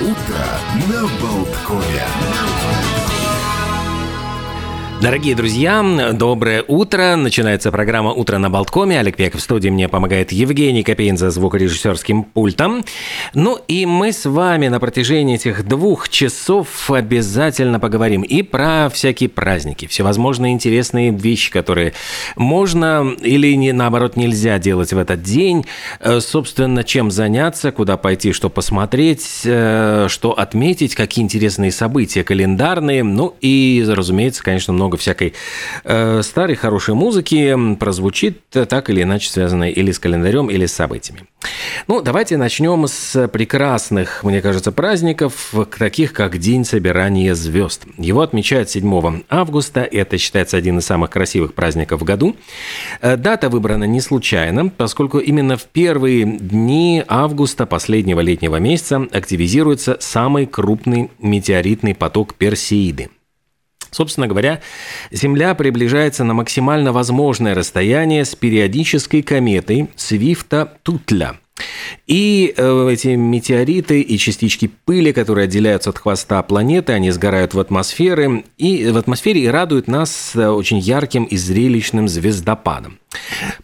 Утро на Болткове. Дорогие друзья, доброе утро. Начинается программа «Утро на Болткоме». Олег Пеков в студии мне помогает Евгений Копейн за звукорежиссерским пультом. Ну и мы с вами на протяжении этих двух часов обязательно поговорим и про всякие праздники, всевозможные интересные вещи, которые можно или не, наоборот нельзя делать в этот день. Э, собственно, чем заняться, куда пойти, что посмотреть, э, что отметить, какие интересные события календарные. Ну и, разумеется, конечно, много много всякой э, старой хорошей музыки прозвучит так или иначе связанной или с календарем, или с событиями. Ну, давайте начнем с прекрасных, мне кажется, праздников, таких как День собирания звезд. Его отмечают 7 августа, это считается один из самых красивых праздников в году. Э, дата выбрана не случайно, поскольку именно в первые дни августа последнего летнего месяца активизируется самый крупный метеоритный поток Персеиды – Собственно говоря, Земля приближается на максимально возможное расстояние с периодической кометой Свифта-Тутля – и э, эти метеориты и частички пыли, которые отделяются от хвоста планеты, они сгорают в атмосфере и в атмосфере и радуют нас э, очень ярким и зрелищным звездопадом.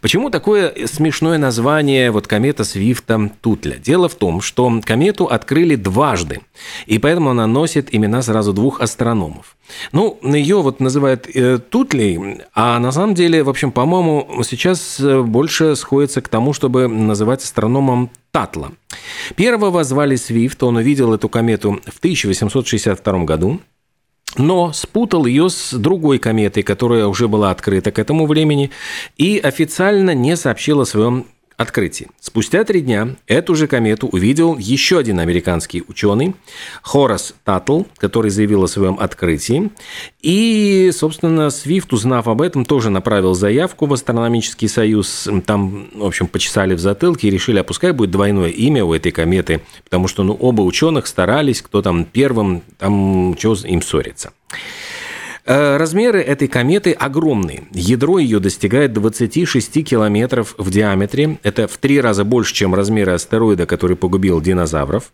Почему такое смешное название вот комета Свифта Тутля? Дело в том, что комету открыли дважды, и поэтому она носит имена сразу двух астрономов. Ну, ее вот называют э, Тутлей, а на самом деле, в общем, по-моему, сейчас э, больше сходится к тому, чтобы называть астрономом Татла. Первого звали Свифт, он увидел эту комету в 1862 году, но спутал ее с другой кометой, которая уже была открыта к этому времени, и официально не сообщила о своем открытии. Спустя три дня эту же комету увидел еще один американский ученый, Хорас Таттл, который заявил о своем открытии. И, собственно, Свифт, узнав об этом, тоже направил заявку в Астрономический союз. Там, в общем, почесали в затылке и решили, а пускай будет двойное имя у этой кометы, потому что ну, оба ученых старались, кто там первым, там что им ссориться. Э, размеры этой кометы огромные. Ядро ее достигает 26 километров в диаметре. Это в три раза больше, чем размеры астероида, который погубил динозавров.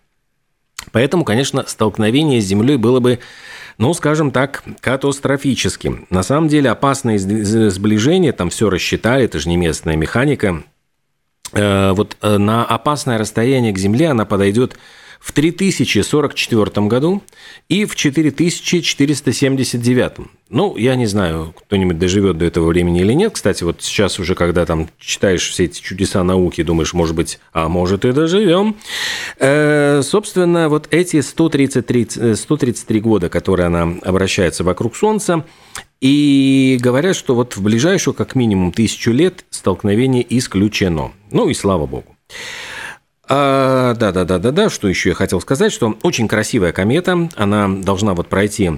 Поэтому, конечно, столкновение с Землей было бы ну, скажем так, катастрофическим. На самом деле опасное сближение, там все рассчитали, это же не местная механика. Э, вот э, на опасное расстояние к Земле она подойдет в 3044 году и в 4479. Ну, я не знаю, кто-нибудь доживет до этого времени или нет. Кстати, вот сейчас уже, когда там читаешь все эти чудеса науки, думаешь, может быть, а может и доживем. Э, собственно, вот эти 133, 133 э, года, которые она обращается вокруг Солнца, и говорят, что вот в ближайшую как минимум тысячу лет столкновение исключено. Ну и слава богу. Да, да, да, да, да. Что еще я хотел сказать, что очень красивая комета, она должна вот пройти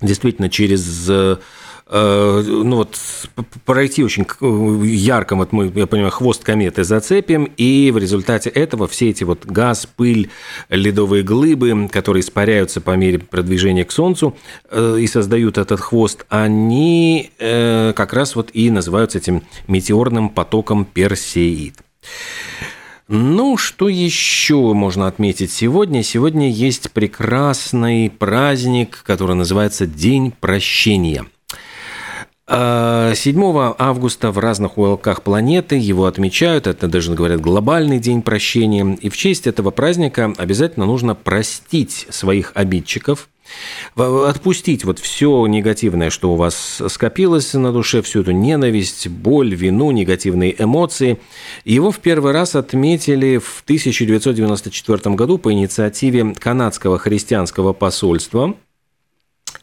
действительно через э, ну вот пройти очень ярко, вот мы, я понимаю, хвост кометы зацепим, и в результате этого все эти вот газ, пыль, ледовые глыбы, которые испаряются по мере продвижения к Солнцу э, и создают этот хвост, они э, как раз вот и называются этим метеорным потоком Персеид. Ну, что еще можно отметить сегодня? Сегодня есть прекрасный праздник, который называется День прощения. 7 а, августа в разных уголках планеты его отмечают, это даже говорят глобальный день прощения, и в честь этого праздника обязательно нужно простить своих обидчиков, Отпустить вот все негативное, что у вас скопилось на душе, всю эту ненависть, боль, вину, негативные эмоции. Его в первый раз отметили в 1994 году по инициативе канадского христианского посольства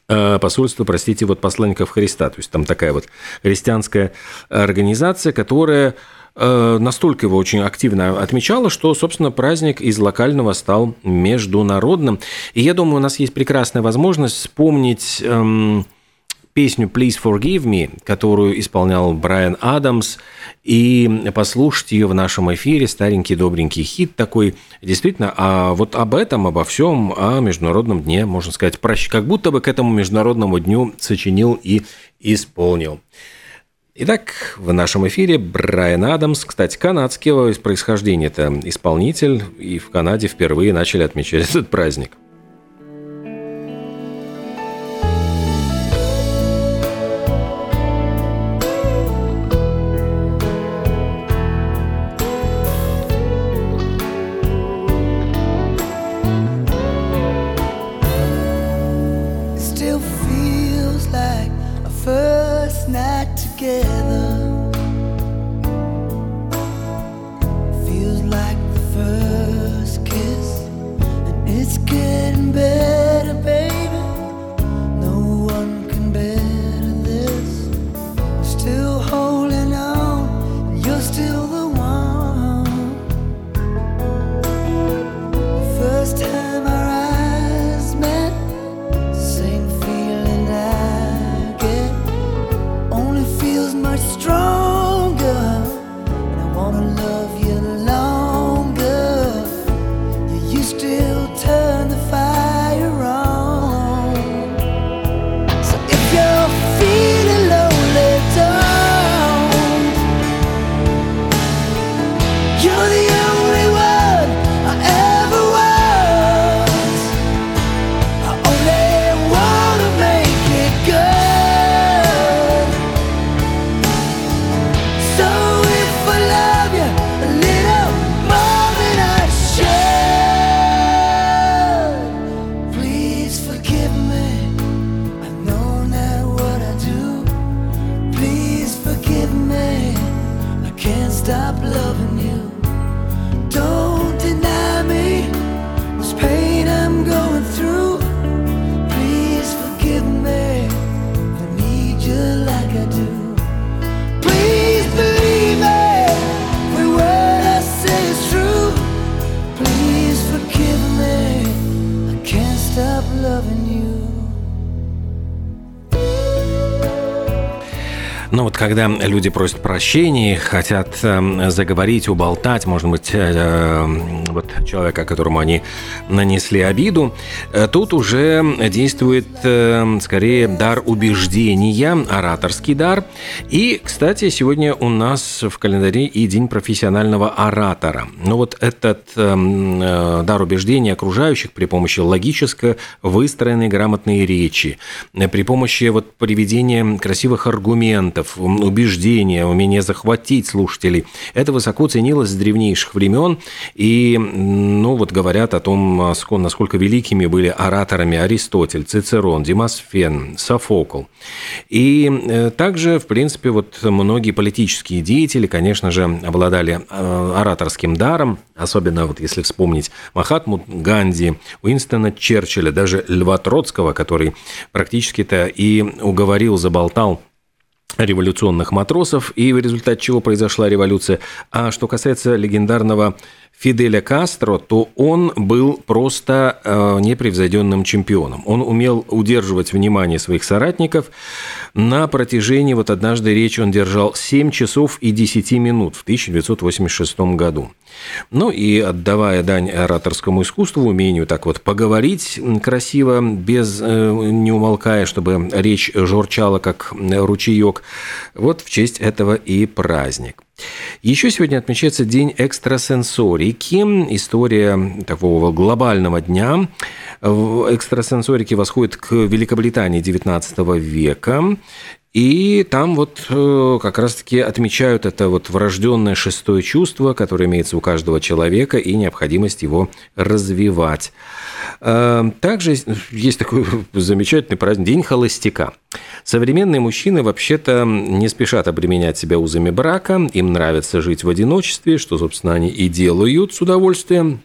э, посольство, простите, вот посланников Христа. То есть там такая вот христианская организация, которая настолько его очень активно отмечала, что, собственно, праздник из локального стал международным. И я думаю, у нас есть прекрасная возможность вспомнить эм, песню «Please Forgive Me», которую исполнял Брайан Адамс, и послушать ее в нашем эфире, старенький добренький хит такой. Действительно, а вот об этом, обо всем, о Международном дне, можно сказать, прощ... как будто бы к этому Международному дню сочинил и исполнил. Итак, в нашем эфире Брайан Адамс, кстати, канадского происхождения, это исполнитель, и в Канаде впервые начали отмечать этот праздник. Ну когда люди просят прощения, хотят э, заговорить, уболтать, может быть, э, э, вот человека, которому они нанесли обиду, э, тут уже действует э, скорее дар убеждения, ораторский дар. И, кстати, сегодня у нас в календаре и День профессионального оратора. Ну вот этот э, э дар убеждения окружающих при помощи логически выстроенной грамотной речи, э, при помощи вот приведения красивых аргументов, убеждения, умение захватить слушателей. Это высоко ценилось с древнейших времен. И, ну, вот говорят о том, насколько великими были ораторами Аристотель, Цицерон, Демосфен, Софокл. И э, также, в принципе, вот многие политические деятели, конечно же, обладали э, ораторским даром, особенно вот если вспомнить Махатму Ганди, Уинстона Черчилля, даже Льва Троцкого, который практически-то и уговорил, заболтал революционных матросов, и в результате чего произошла революция. А что касается легендарного Фиделя Кастро, то он был просто э, непревзойденным чемпионом. Он умел удерживать внимание своих соратников на протяжении, вот однажды речь он держал 7 часов и 10 минут в 1986 году. Ну и отдавая дань ораторскому искусству, умению так вот поговорить красиво, без э, не умолкая, чтобы речь журчала как ручеек, вот в честь этого и праздник. Еще сегодня отмечается День экстрасенсорики, история такого глобального дня. Экстрасенсорики восходит к Великобритании XIX века. И там вот э, как раз-таки отмечают это вот врожденное шестое чувство, которое имеется у каждого человека, и необходимость его развивать. Э, также есть такой замечательный праздник – День холостяка. Современные мужчины вообще-то не спешат обременять себя узами брака, им нравится жить в одиночестве, что, собственно, они и делают с удовольствием.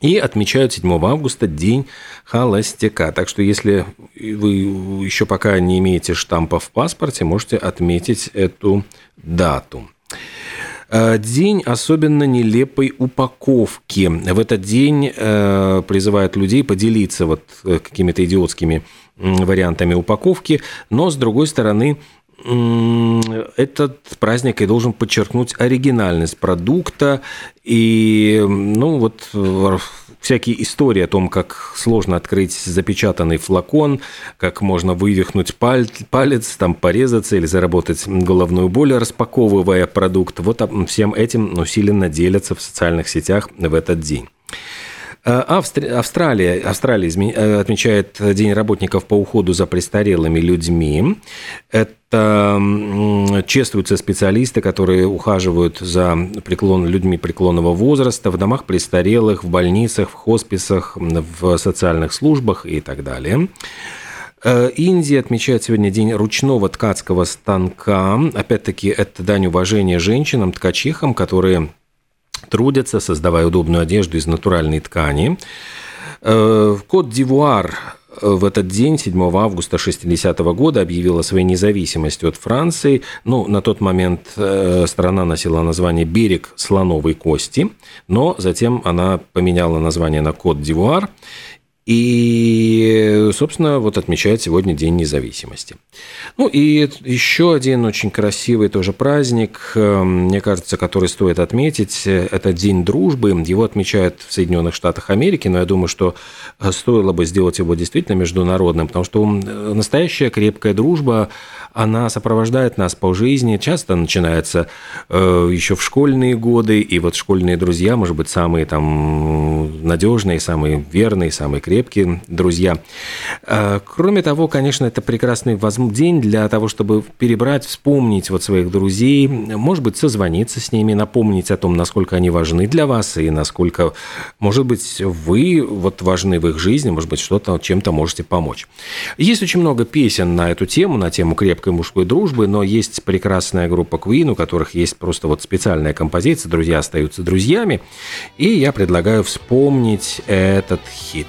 И отмечают 7 августа День холостяка. Так что, если вы еще пока не имеете штампа в паспорте, можете отметить эту дату. Э, день особенно нелепой упаковки. В этот день э, призывают людей поделиться вот э, какими-то идиотскими вариантами упаковки, но, с другой стороны, этот праздник и должен подчеркнуть оригинальность продукта и, ну, вот всякие истории о том, как сложно открыть запечатанный флакон, как можно вывихнуть палец, там порезаться или заработать головную боль, распаковывая продукт. Вот всем этим усиленно делятся в социальных сетях в этот день. Э, Австри... Австралия, Австралия э, отмечает День работников по уходу за престарелыми людьми. Это чествуются специалисты, которые ухаживают за преклон... людьми преклонного возраста в домах престарелых, в больницах, в хосписах, в социальных службах и так далее. Э, Индия отмечает сегодня день ручного ткацкого станка. Опять-таки, это дань уважения женщинам, ткачихам, которые трудятся, создавая удобную одежду из натуральной ткани. Э, Кот-Дивуар э, в этот день, 7 августа 60 -го года, объявила свою независимость от Франции. Ну, на тот момент э, страна носила название «Берег слоновой кости», но затем она поменяла название на Кот-Дивуар и, собственно, вот отмечает сегодня День независимости. Ну и еще один очень красивый тоже праздник, э, мне кажется, который стоит отметить, это День дружбы. Его отмечают в Соединенных Штатах Америки, но я думаю, что стоило бы сделать его действительно международным, потому что настоящая крепкая дружба, она сопровождает нас по жизни, часто начинается э, еще в школьные годы, и вот школьные друзья, может быть, самые там надежные, самые верные, самые крепкие, крепкие друзья. А, кроме того, конечно, это прекрасный день для того, чтобы перебрать, вспомнить вот своих друзей, может быть, созвониться с ними, напомнить о том, насколько они важны для вас и насколько, может быть, вы вот важны в их жизни, может быть, что-то чем-то можете помочь. Есть очень много песен на эту тему, на тему крепкой мужской дружбы, но есть прекрасная группа Queen, у которых есть просто вот специальная композиция «Друзья остаются друзьями», и я предлагаю вспомнить этот хит.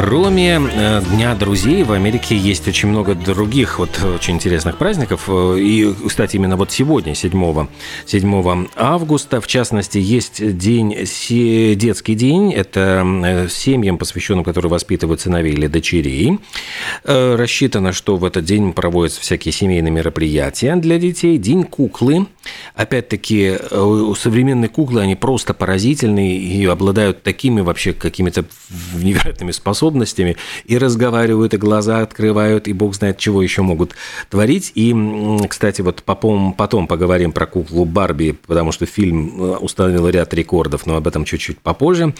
Кроме э, Дня друзей, в Америке есть очень много других вот очень интересных праздников. Э, и, кстати, именно вот сегодня, 7, 7 августа, в частности, есть день, детский день. Это э, семьям, посвященным, которые воспитывают сыновей или дочерей. Рассчитано, что в этот день проводятся всякие семейные мероприятия для детей. День куклы. Опять-таки, современные куклы, они просто поразительные и обладают такими вообще какими-то невероятными способностями, способностями и разговаривают, и глаза открывают, и бог знает, чего еще могут творить. И, кстати, вот потом, потом поговорим про куклу Барби, потому что фильм э, установил ряд рекордов, но об этом чуть-чуть попозже.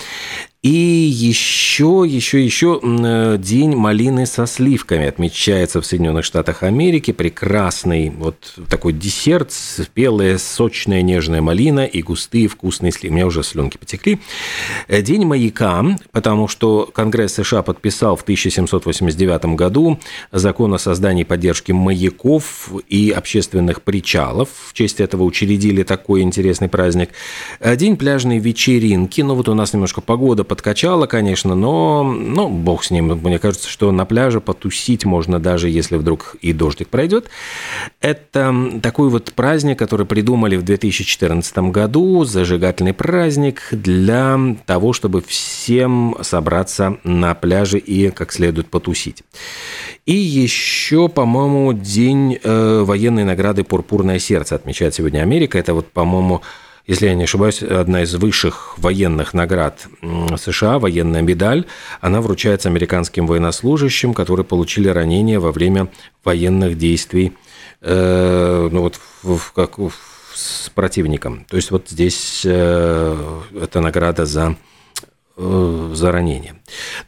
И еще, еще, еще э, День малины со сливками отмечается в Соединенных Штатах Америки. Прекрасный вот такой десерт, спелая, сочная, нежная малина и густые вкусные сливки. У меня уже слюнки потекли. Э, День маяка, потому что Конгресс США подписал в 1789 году закон о создании и поддержке маяков и общественных причалов. В честь этого учредили такой интересный праздник. Э, День пляжной вечеринки. Ну вот у нас немножко погода подкачало, конечно, но, ну, бог с ним. Мне кажется, что на пляже потусить можно даже, если вдруг и дождик пройдет. Это такой вот праздник, который придумали в 2014 году, зажигательный праздник для того, чтобы всем собраться на пляже и как следует потусить. И еще, по-моему, день э, военной награды «Пурпурное сердце» отмечает сегодня Америка. Это вот, по-моему, если я не ошибаюсь, одна из высших военных наград США, военная медаль, она вручается американским военнослужащим, которые получили ранения во время военных действий э, ну вот, в, как, с противником. То есть вот здесь э, это награда за за ранение.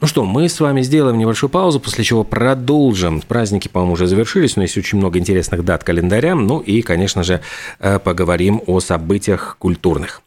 Ну что, мы с вами сделаем небольшую паузу, после чего продолжим. Праздники, по-моему, уже завершились, но есть очень много интересных дат календаря. Ну и, конечно же, э, поговорим о событиях культурных.